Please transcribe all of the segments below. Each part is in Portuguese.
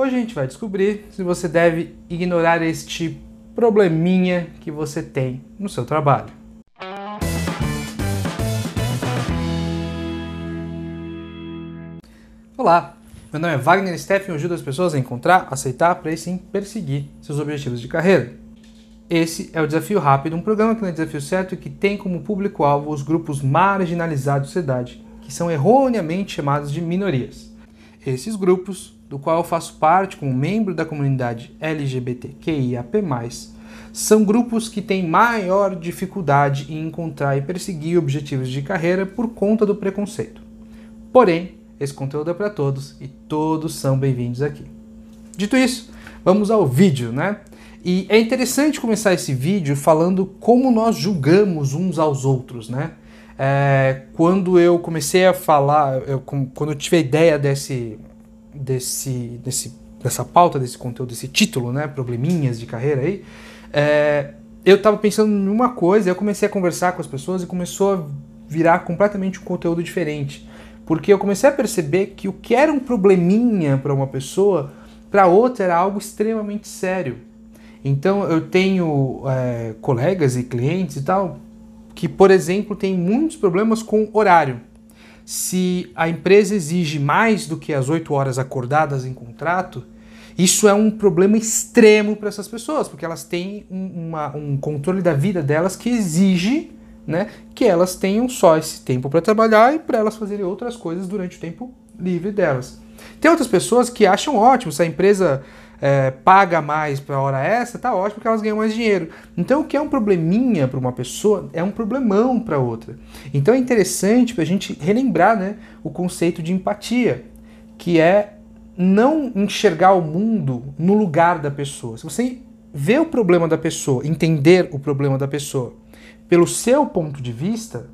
Hoje a gente vai descobrir se você deve ignorar este probleminha que você tem no seu trabalho. Olá, meu nome é Wagner Steffen e eu ajudo as pessoas a encontrar, aceitar, para sim perseguir seus objetivos de carreira. Esse é o Desafio Rápido, um programa que não é desafio certo e que tem como público-alvo os grupos marginalizados da sociedade, que são erroneamente chamados de minorias. Esses grupos, do qual eu faço parte como membro da comunidade LGBTQIAP+, são grupos que têm maior dificuldade em encontrar e perseguir objetivos de carreira por conta do preconceito. Porém, esse conteúdo é para todos e todos são bem-vindos aqui. Dito isso, vamos ao vídeo, né? E é interessante começar esse vídeo falando como nós julgamos uns aos outros, né? É, quando eu comecei a falar, eu, quando eu tive a ideia desse, desse, desse, dessa pauta, desse conteúdo, desse título, né? Probleminhas de carreira aí, é, eu estava pensando em uma coisa, eu comecei a conversar com as pessoas e começou a virar completamente um conteúdo diferente. Porque eu comecei a perceber que o que era um probleminha para uma pessoa, para outra era algo extremamente sério. Então eu tenho é, colegas e clientes e tal que, por exemplo, têm muitos problemas com horário. Se a empresa exige mais do que as 8 horas acordadas em contrato, isso é um problema extremo para essas pessoas, porque elas têm um, uma, um controle da vida delas que exige né, que elas tenham só esse tempo para trabalhar e para elas fazerem outras coisas durante o tempo livre delas. Tem outras pessoas que acham ótimo se a empresa é, paga mais para hora essa, tá ótimo porque elas ganham mais dinheiro. Então, o que é um probleminha para uma pessoa é um problemão para outra. Então, é interessante para a gente relembrar né, o conceito de empatia, que é não enxergar o mundo no lugar da pessoa. Se você vê o problema da pessoa, entender o problema da pessoa pelo seu ponto de vista,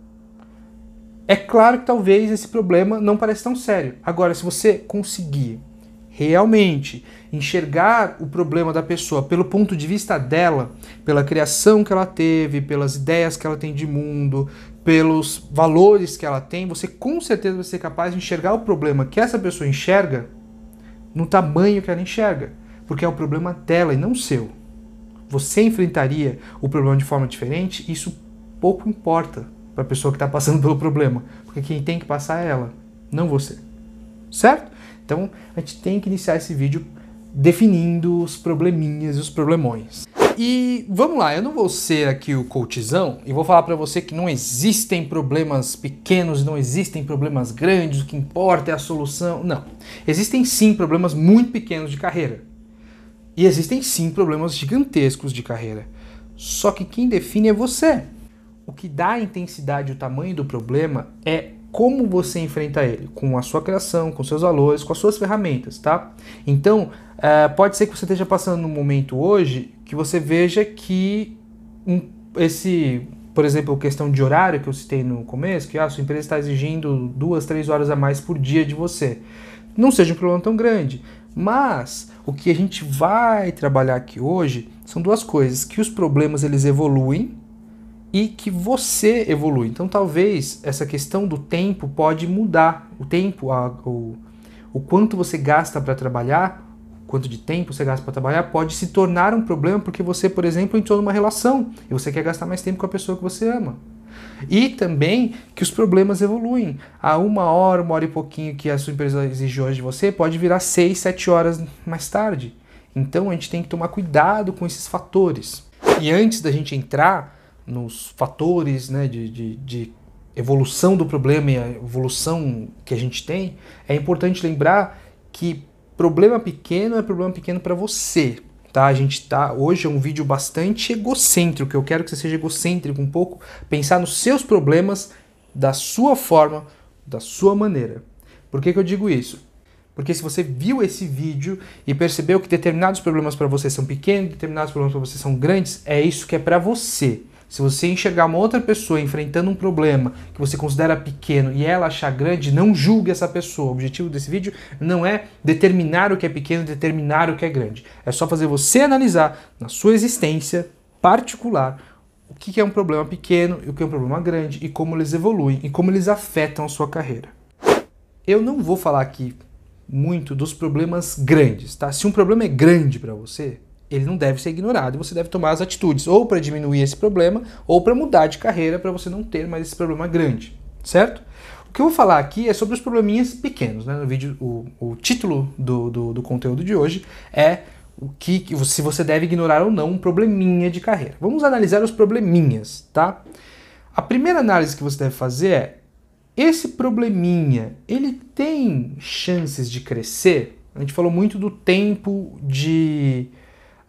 é claro que talvez esse problema não pareça tão sério. Agora, se você conseguir realmente enxergar o problema da pessoa pelo ponto de vista dela, pela criação que ela teve, pelas ideias que ela tem de mundo, pelos valores que ela tem, você com certeza vai ser capaz de enxergar o problema que essa pessoa enxerga no tamanho que ela enxerga, porque é o problema dela e não seu. Você enfrentaria o problema de forma diferente? Isso pouco importa para a pessoa que está passando pelo problema, porque quem tem que passar é ela, não você. Certo? Então a gente tem que iniciar esse vídeo definindo os probleminhas e os problemões. E vamos lá, eu não vou ser aqui o coachzão e vou falar para você que não existem problemas pequenos, não existem problemas grandes, o que importa é a solução. Não. Existem sim problemas muito pequenos de carreira. E existem sim problemas gigantescos de carreira. Só que quem define é você. O que dá a intensidade e o tamanho do problema é como você enfrenta ele, com a sua criação, com seus valores, com as suas ferramentas, tá? Então, uh, pode ser que você esteja passando num momento hoje que você veja que um, esse, por exemplo, questão de horário que eu citei no começo, que a sua empresa está exigindo duas, três horas a mais por dia de você, não seja um problema tão grande. Mas o que a gente vai trabalhar aqui hoje são duas coisas: que os problemas eles evoluem e que você evolui. Então talvez essa questão do tempo pode mudar. O tempo, a, o, o quanto você gasta para trabalhar, quanto de tempo você gasta para trabalhar, pode se tornar um problema porque você, por exemplo, entrou numa relação e você quer gastar mais tempo com a pessoa que você ama. E também que os problemas evoluem. A uma hora, uma hora e pouquinho que a sua empresa exige hoje de você, pode virar seis, sete horas mais tarde. Então a gente tem que tomar cuidado com esses fatores. E antes da gente entrar nos fatores né, de, de, de evolução do problema e a evolução que a gente tem, é importante lembrar que problema pequeno é problema pequeno para você. Tá? A gente tá hoje é um vídeo bastante egocêntrico. Eu quero que você seja egocêntrico um pouco, pensar nos seus problemas da sua forma, da sua maneira. Por que, que eu digo isso? Porque se você viu esse vídeo e percebeu que determinados problemas para você são pequenos, determinados problemas para você são grandes, é isso que é para você. Se você enxergar uma outra pessoa enfrentando um problema que você considera pequeno e ela achar grande, não julgue essa pessoa. O objetivo desse vídeo não é determinar o que é pequeno, determinar o que é grande. É só fazer você analisar na sua existência particular o que é um problema pequeno e o que é um problema grande e como eles evoluem e como eles afetam a sua carreira. Eu não vou falar aqui muito dos problemas grandes, tá? Se um problema é grande para você, ele não deve ser ignorado você deve tomar as atitudes ou para diminuir esse problema ou para mudar de carreira para você não ter mais esse problema grande, certo? O que eu vou falar aqui é sobre os probleminhas pequenos, né? No vídeo, o, o título do, do, do conteúdo de hoje é o que se você deve ignorar ou não um probleminha de carreira. Vamos analisar os probleminhas, tá? A primeira análise que você deve fazer é esse probleminha, ele tem chances de crescer? A gente falou muito do tempo de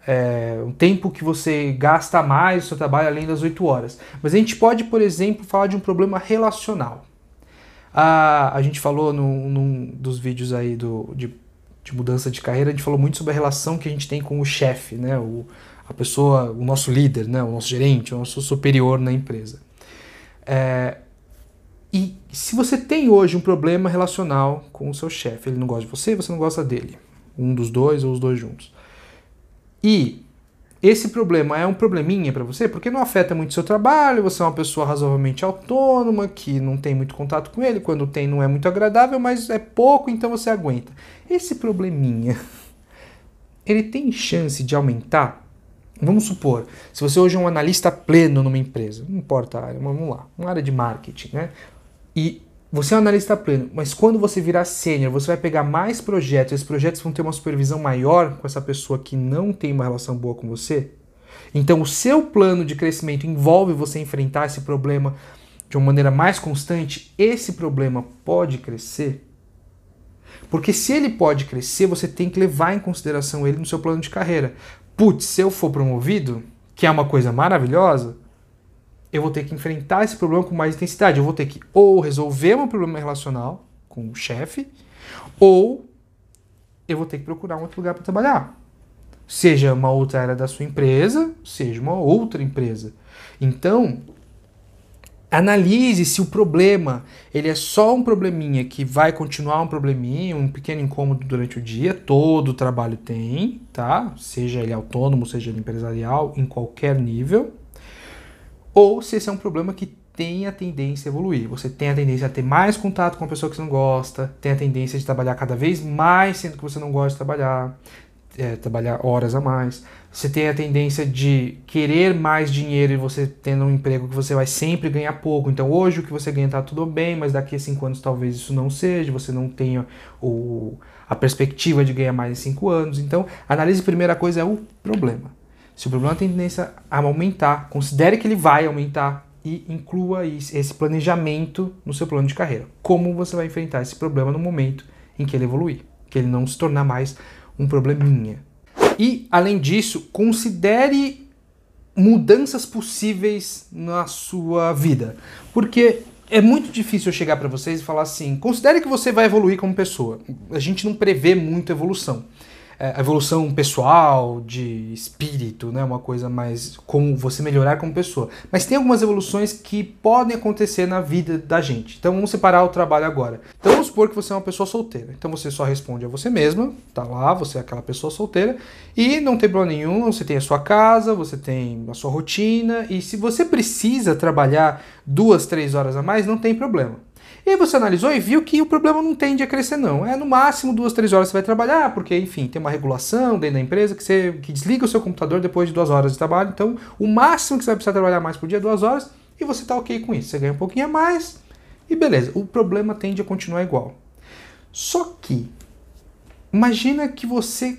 é, um tempo que você gasta mais no seu trabalho além das 8 horas. Mas a gente pode, por exemplo, falar de um problema relacional. Ah, a gente falou num, num dos vídeos aí do, de, de, mudança de carreira, a gente falou muito sobre a relação que a gente tem com o chefe, né? O, a pessoa, o nosso líder, né? o nosso gerente, o nosso superior na empresa. É, e se você tem hoje um problema relacional com o seu chefe, ele não gosta de você, você não gosta dele, um dos dois ou os dois juntos. E esse problema é um probleminha para você porque não afeta muito seu trabalho, você é uma pessoa razoavelmente autônoma, que não tem muito contato com ele, quando tem não é muito agradável, mas é pouco, então você aguenta. Esse probleminha, ele tem chance de aumentar Vamos supor, se você hoje é um analista pleno numa empresa, não importa a área, vamos lá, uma área de marketing, né? E você é um analista pleno, mas quando você virar sênior, você vai pegar mais projetos, esses projetos vão ter uma supervisão maior com essa pessoa que não tem uma relação boa com você? Então, o seu plano de crescimento envolve você enfrentar esse problema de uma maneira mais constante. Esse problema pode crescer? Porque se ele pode crescer, você tem que levar em consideração ele no seu plano de carreira putz, se eu for promovido, que é uma coisa maravilhosa, eu vou ter que enfrentar esse problema com mais intensidade. Eu vou ter que ou resolver um problema relacional com o chefe, ou eu vou ter que procurar um outro lugar para trabalhar. Seja uma outra área da sua empresa, seja uma outra empresa. Então, Analise se o problema ele é só um probleminha que vai continuar um probleminha, um pequeno incômodo durante o dia. Todo trabalho tem, tá? Seja ele autônomo, seja ele empresarial, em qualquer nível. Ou se esse é um problema que tem a tendência a evoluir. Você tem a tendência a ter mais contato com a pessoa que você não gosta, tem a tendência de trabalhar cada vez mais sendo que você não gosta de trabalhar, é, trabalhar horas a mais. Você tem a tendência de querer mais dinheiro e você tendo um emprego que você vai sempre ganhar pouco. Então hoje o que você ganha está tudo bem, mas daqui a cinco anos talvez isso não seja, você não tenha o, a perspectiva de ganhar mais em cinco anos. Então analise primeira coisa é o problema. Se o problema tem tendência a aumentar, considere que ele vai aumentar e inclua esse planejamento no seu plano de carreira. Como você vai enfrentar esse problema no momento em que ele evoluir, que ele não se tornar mais um probleminha. E, além disso, considere mudanças possíveis na sua vida. Porque é muito difícil eu chegar para vocês e falar assim: considere que você vai evoluir como pessoa. A gente não prevê muito evolução é, evolução pessoal, de espírito, né? Uma coisa mais como você melhorar como pessoa. Mas tem algumas evoluções que podem acontecer na vida da gente. Então vamos separar o trabalho agora. Então vamos supor que você é uma pessoa solteira. Então você só responde a você mesma, tá lá, você é aquela pessoa solteira e não tem problema nenhum, você tem a sua casa, você tem a sua rotina e se você precisa trabalhar duas, três horas a mais, não tem problema. E aí você analisou e viu que o problema não tende a crescer, não. É no máximo duas, três horas você vai trabalhar, porque, enfim, tem uma regulação dentro da empresa que você que desliga o seu computador depois de duas horas de trabalho. Então, o máximo que você vai precisar trabalhar mais por dia é duas horas e você está ok com isso. Você ganha um pouquinho a mais e beleza. O problema tende a continuar igual. Só que, imagina que você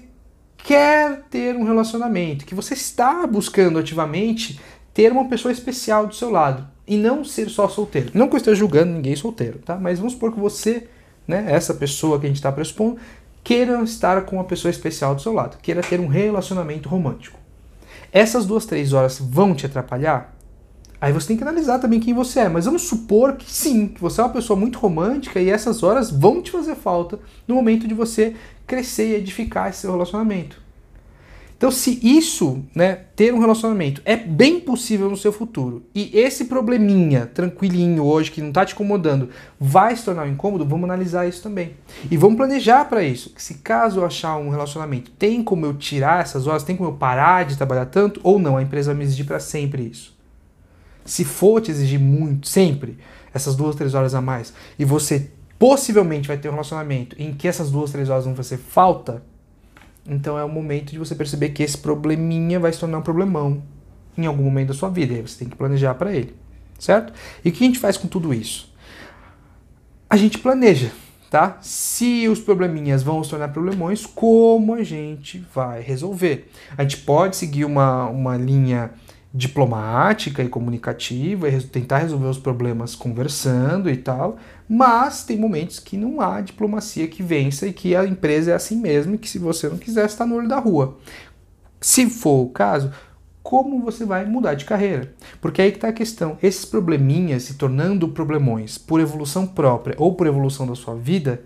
quer ter um relacionamento, que você está buscando ativamente ter uma pessoa especial do seu lado e não ser só solteiro. Não que eu esteja julgando ninguém solteiro, tá? Mas vamos supor que você, né, essa pessoa que a gente está pressupondo, queira estar com uma pessoa especial do seu lado, queira ter um relacionamento romântico. Essas duas, três horas vão te atrapalhar? Aí você tem que analisar também quem você é, mas vamos supor que sim, que você é uma pessoa muito romântica e essas horas vão te fazer falta no momento de você crescer e edificar esse seu relacionamento. Então, se isso, né, ter um relacionamento é bem possível no seu futuro e esse probleminha tranquilinho hoje que não está te incomodando vai se tornar um incômodo, vamos analisar isso também. E vamos planejar para isso. Se caso eu achar um relacionamento, tem como eu tirar essas horas, tem como eu parar de trabalhar tanto ou não? A empresa vai me exigir para sempre isso. Se for te exigir muito, sempre, essas duas, três horas a mais, e você possivelmente vai ter um relacionamento em que essas duas, três horas vão fazer falta, então é o momento de você perceber que esse probleminha vai se tornar um problemão em algum momento da sua vida. E aí você tem que planejar para ele, certo? E o que a gente faz com tudo isso? A gente planeja, tá? Se os probleminhas vão se tornar problemões, como a gente vai resolver? A gente pode seguir uma, uma linha diplomática e comunicativa e tentar resolver os problemas conversando e tal, mas tem momentos que não há diplomacia que vença e que a empresa é assim mesmo e que se você não quiser está no olho da rua. Se for o caso, como você vai mudar de carreira? Porque aí que está a questão. Esses probleminhas se tornando problemões por evolução própria ou por evolução da sua vida,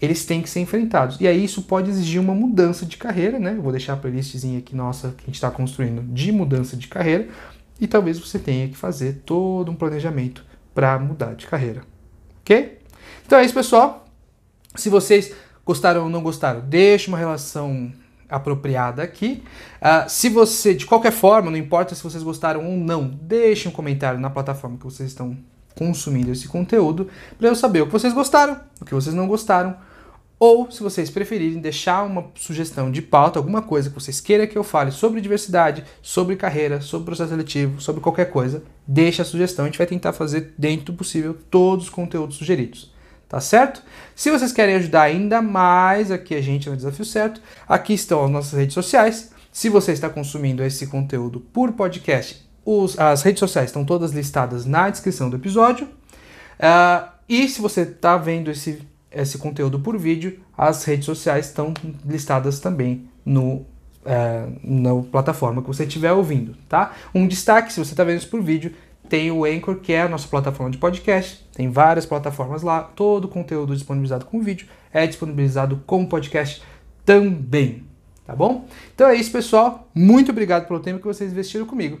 eles têm que ser enfrentados. E aí isso pode exigir uma mudança de carreira, né? Eu vou deixar a playlistzinha aqui nossa que a gente está construindo de mudança de carreira e talvez você tenha que fazer todo um planejamento para mudar de carreira. Ok? Então é isso, pessoal. Se vocês gostaram ou não gostaram, deixe uma relação apropriada aqui. Uh, se você, de qualquer forma, não importa se vocês gostaram ou não, deixe um comentário na plataforma que vocês estão consumindo esse conteúdo para eu saber o que vocês gostaram, o que vocês não gostaram. Ou, se vocês preferirem, deixar uma sugestão de pauta, alguma coisa que vocês queiram que eu fale sobre diversidade, sobre carreira, sobre processo seletivo, sobre qualquer coisa, deixa a sugestão. A gente vai tentar fazer, dentro do possível, todos os conteúdos sugeridos. Tá certo? Se vocês querem ajudar ainda mais aqui a gente no Desafio Certo, aqui estão as nossas redes sociais. Se você está consumindo esse conteúdo por podcast, os, as redes sociais estão todas listadas na descrição do episódio. Uh, e se você está vendo esse, esse conteúdo por vídeo, as redes sociais estão listadas também no, é, na plataforma que você estiver ouvindo, tá? Um destaque, se você está vendo isso por vídeo, tem o Anchor, que é a nossa plataforma de podcast. Tem várias plataformas lá. Todo o conteúdo disponibilizado com vídeo é disponibilizado como podcast também. Tá bom? Então é isso, pessoal. Muito obrigado pelo tempo que vocês investiram comigo.